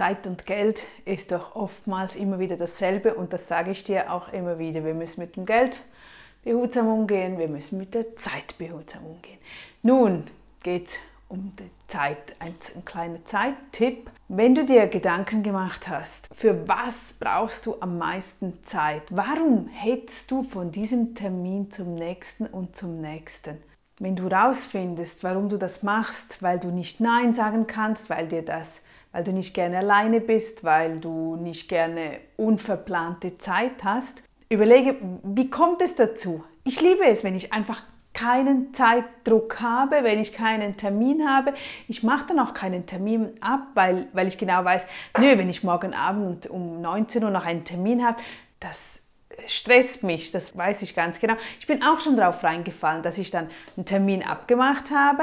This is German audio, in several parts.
Zeit und Geld ist doch oftmals immer wieder dasselbe und das sage ich dir auch immer wieder. Wir müssen mit dem Geld behutsam umgehen, wir müssen mit der Zeit behutsam umgehen. Nun geht es um die Zeit, ein, ein kleiner Zeittipp. Wenn du dir Gedanken gemacht hast, für was brauchst du am meisten Zeit? Warum hetzt du von diesem Termin zum nächsten und zum nächsten? Wenn du rausfindest, warum du das machst, weil du nicht Nein sagen kannst, weil dir das weil du nicht gerne alleine bist, weil du nicht gerne unverplante Zeit hast. Überlege, wie kommt es dazu? Ich liebe es, wenn ich einfach keinen Zeitdruck habe, wenn ich keinen Termin habe. Ich mache dann auch keinen Termin ab, weil, weil ich genau weiß, nö, wenn ich morgen Abend um 19 Uhr noch einen Termin habe, das stresst mich, das weiß ich ganz genau. Ich bin auch schon darauf reingefallen, dass ich dann einen Termin abgemacht habe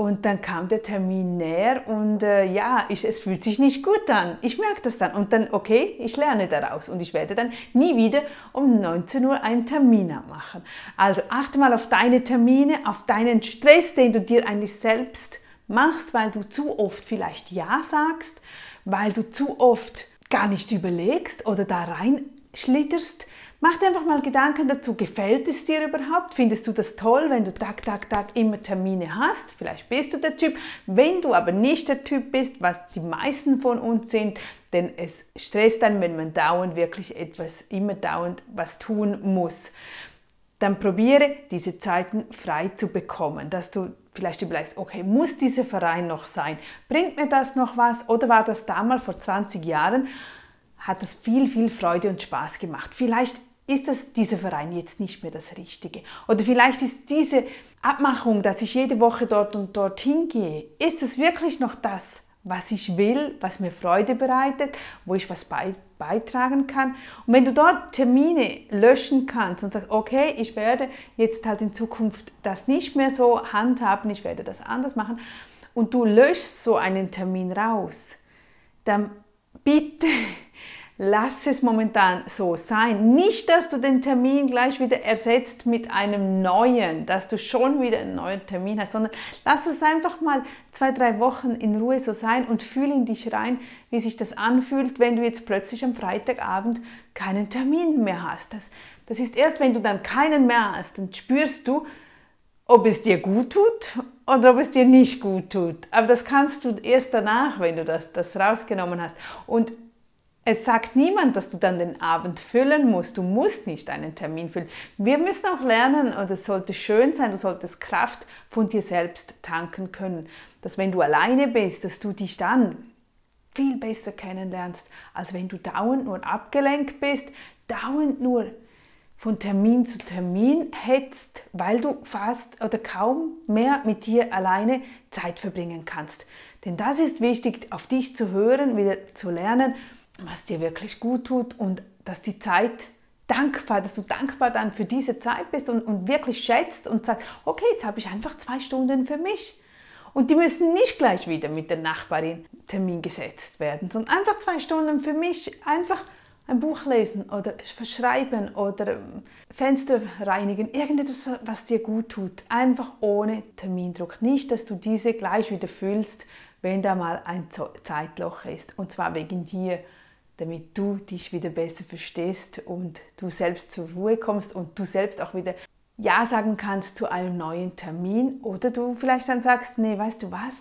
und dann kam der Termin näher und äh, ja, ich, es fühlt sich nicht gut an. Ich merke das dann. Und dann, okay, ich lerne daraus und ich werde dann nie wieder um 19 Uhr einen Termin abmachen. Also achte mal auf deine Termine, auf deinen Stress, den du dir eigentlich selbst machst, weil du zu oft vielleicht Ja sagst, weil du zu oft gar nicht überlegst oder da reinschlitterst Mach dir einfach mal Gedanken dazu, gefällt es dir überhaupt? Findest du das toll, wenn du Tag, Tag, Tag immer Termine hast? Vielleicht bist du der Typ. Wenn du aber nicht der Typ bist, was die meisten von uns sind, denn es stresst dann, wenn man dauernd wirklich etwas, immer dauernd was tun muss. Dann probiere diese Zeiten frei zu bekommen, dass du vielleicht überlegst, okay, muss dieser Verein noch sein? Bringt mir das noch was? Oder war das damals vor 20 Jahren? Hat das viel, viel Freude und Spaß gemacht. Vielleicht ist das dieser Verein jetzt nicht mehr das Richtige. Oder vielleicht ist diese Abmachung, dass ich jede Woche dort und dort hingehe, ist es wirklich noch das, was ich will, was mir Freude bereitet, wo ich was beitragen kann. Und wenn du dort Termine löschen kannst und sagst, okay, ich werde jetzt halt in Zukunft das nicht mehr so handhaben, ich werde das anders machen, und du löschst so einen Termin raus, dann bitte lass es momentan so sein. Nicht, dass du den Termin gleich wieder ersetzt mit einem neuen, dass du schon wieder einen neuen Termin hast, sondern lass es einfach mal zwei, drei Wochen in Ruhe so sein und fühl in dich rein, wie sich das anfühlt, wenn du jetzt plötzlich am Freitagabend keinen Termin mehr hast. Das, das ist erst, wenn du dann keinen mehr hast, dann spürst du, ob es dir gut tut oder ob es dir nicht gut tut. Aber das kannst du erst danach, wenn du das, das rausgenommen hast. Und es sagt niemand, dass du dann den Abend füllen musst. Du musst nicht einen Termin füllen. Wir müssen auch lernen, und es sollte schön sein, du solltest Kraft von dir selbst tanken können. Dass wenn du alleine bist, dass du dich dann viel besser kennenlernst, als wenn du dauernd nur abgelenkt bist, dauernd nur von Termin zu Termin hetzt, weil du fast oder kaum mehr mit dir alleine Zeit verbringen kannst. Denn das ist wichtig, auf dich zu hören, wieder zu lernen was dir wirklich gut tut und dass die Zeit dankbar, dass du dankbar dann für diese Zeit bist und, und wirklich schätzt und sagst, okay, jetzt habe ich einfach zwei Stunden für mich. Und die müssen nicht gleich wieder mit der Nachbarin Termin gesetzt werden, sondern einfach zwei Stunden für mich, einfach ein Buch lesen oder verschreiben oder ähm, Fenster reinigen, irgendetwas, was dir gut tut, einfach ohne Termindruck. Nicht, dass du diese gleich wieder fühlst, wenn da mal ein Zeitloch ist und zwar wegen dir damit du dich wieder besser verstehst und du selbst zur Ruhe kommst und du selbst auch wieder Ja sagen kannst zu einem neuen Termin oder du vielleicht dann sagst, nee, weißt du was,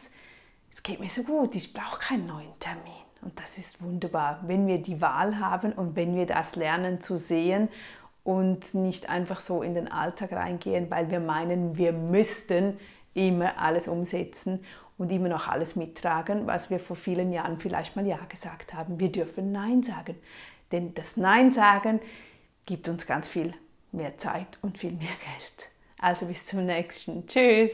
es geht mir so gut, ich brauche keinen neuen Termin. Und das ist wunderbar, wenn wir die Wahl haben und wenn wir das lernen zu sehen und nicht einfach so in den Alltag reingehen, weil wir meinen, wir müssten immer alles umsetzen und immer noch alles mittragen, was wir vor vielen Jahren vielleicht mal Ja gesagt haben. Wir dürfen Nein sagen, denn das Nein sagen gibt uns ganz viel mehr Zeit und viel mehr Geld. Also bis zum nächsten. Tschüss.